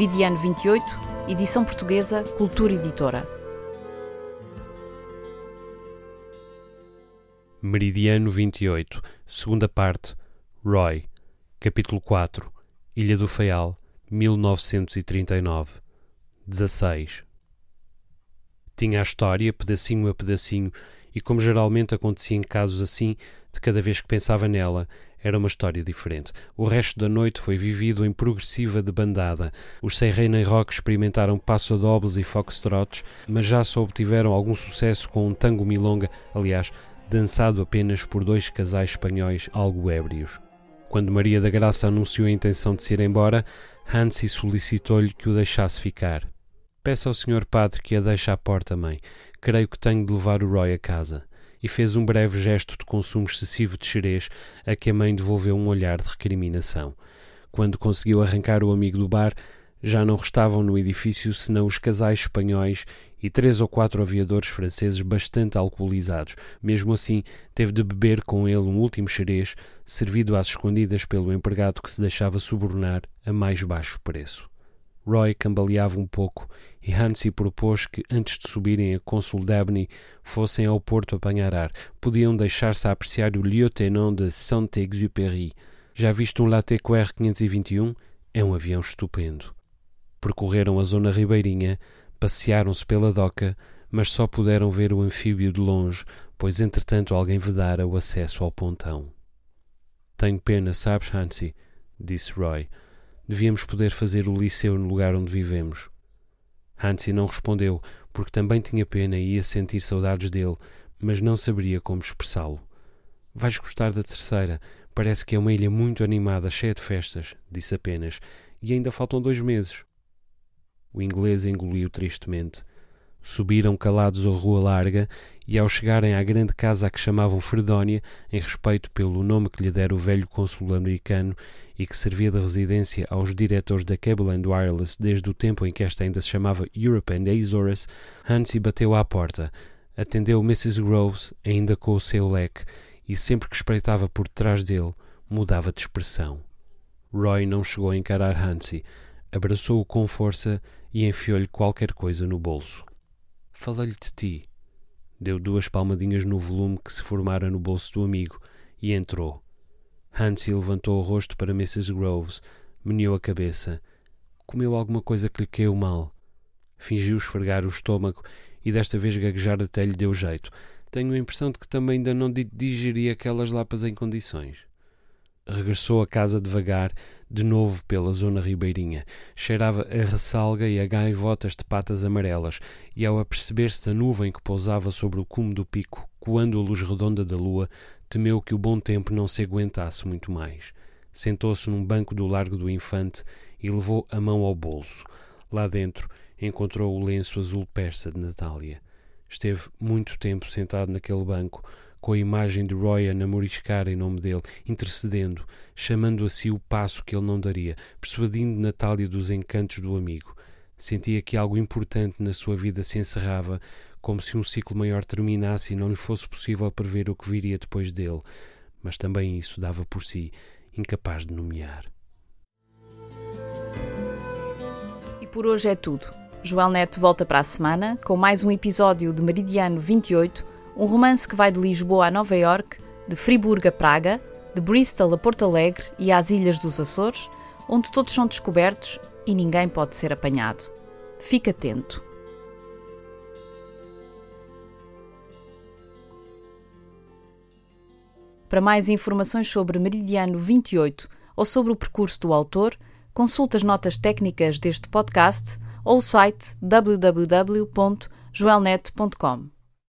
Meridiano 28, edição portuguesa, Cultura Editora. Meridiano 28, segunda parte, Roy, capítulo 4, Ilha do Faial, 1939. 16. Tinha a história, pedacinho a pedacinho, e como geralmente acontecia em casos assim, de cada vez que pensava nela, era uma história diferente. O resto da noite foi vivido em progressiva debandada. Os nem rock experimentaram passo dobles e foxtrots, mas já só obtiveram algum sucesso com um tango milonga, aliás, dançado apenas por dois casais espanhóis algo ébrios. Quando Maria da Graça anunciou a intenção de se ir embora, Hansi solicitou-lhe que o deixasse ficar. Peça ao senhor padre que a deixe à porta, mãe. Creio que tenho de levar o Roy a casa e fez um breve gesto de consumo excessivo de xerez, a que a mãe devolveu um olhar de recriminação. Quando conseguiu arrancar o amigo do bar, já não restavam no edifício senão os casais espanhóis e três ou quatro aviadores franceses bastante alcoolizados. Mesmo assim, teve de beber com ele um último xerez, servido às escondidas pelo empregado que se deixava subornar a mais baixo preço. Roy cambaleava um pouco e Hansi propôs que, antes de subirem a Consul Dabney, fossem ao porto apanhar ar. Podiam deixar-se apreciar o Lieutenant de Saint-Exupéry. Já visto um Latécoère 521? É um avião estupendo. Percorreram a zona ribeirinha, passearam-se pela doca, mas só puderam ver o anfíbio de longe, pois entretanto alguém vedara o acesso ao pontão. Tenho pena, sabes, Hansi? disse Roy. Devíamos poder fazer o liceu no lugar onde vivemos. Hansi não respondeu, porque também tinha pena e ia sentir saudades dele, mas não saberia como expressá-lo. Vais gostar da terceira. Parece que é uma ilha muito animada, cheia de festas, disse apenas, e ainda faltam dois meses. O inglês engoliu tristemente. Subiram calados a rua larga e, ao chegarem à grande casa a que chamavam Fredónia, em respeito pelo nome que lhe dera o velho cônsul americano e que servia de residência aos diretores da Cable and Wireless desde o tempo em que esta ainda se chamava Europe and Azores, Hansi bateu à porta. Atendeu Mrs. Groves, ainda com o seu leque, e sempre que espreitava por detrás dele, mudava de expressão. Roy não chegou a encarar Hansi, abraçou-o com força e enfiou-lhe qualquer coisa no bolso. Falei-lhe de ti. Deu duas palmadinhas no volume que se formara no bolso do amigo e entrou. Hansi levantou o rosto para Mrs. Groves, meneou a cabeça. Comeu alguma coisa que lhe caiu mal. Fingiu esfregar o estômago e desta vez gaguejar até lhe deu jeito. Tenho a impressão de que também ainda não digeri aquelas lapas em condições. Regressou a casa devagar, de novo pela zona ribeirinha. Cheirava a ressalga e a gaivotas de patas amarelas, e ao aperceber-se da nuvem que pousava sobre o cume do pico, coando a luz redonda da lua, temeu que o bom tempo não se aguentasse muito mais. Sentou-se num banco do largo do infante e levou a mão ao bolso. Lá dentro encontrou o lenço azul persa de Natália. Esteve muito tempo sentado naquele banco, com a imagem de Roy a namoriscar em nome dele, intercedendo, chamando a si o passo que ele não daria, persuadindo Natália dos encantos do amigo. Sentia que algo importante na sua vida se encerrava, como se um ciclo maior terminasse e não lhe fosse possível prever o que viria depois dele, mas também isso dava por si, incapaz de nomear. E por hoje é tudo. Joel Neto volta para a semana com mais um episódio de Meridiano 28 um romance que vai de Lisboa a Nova York, de Friburgo a Praga, de Bristol a Porto Alegre e às Ilhas dos Açores, onde todos são descobertos e ninguém pode ser apanhado. Fique atento. Para mais informações sobre Meridiano 28 ou sobre o percurso do autor, consulte as notas técnicas deste podcast ou o site www.joelnet.com.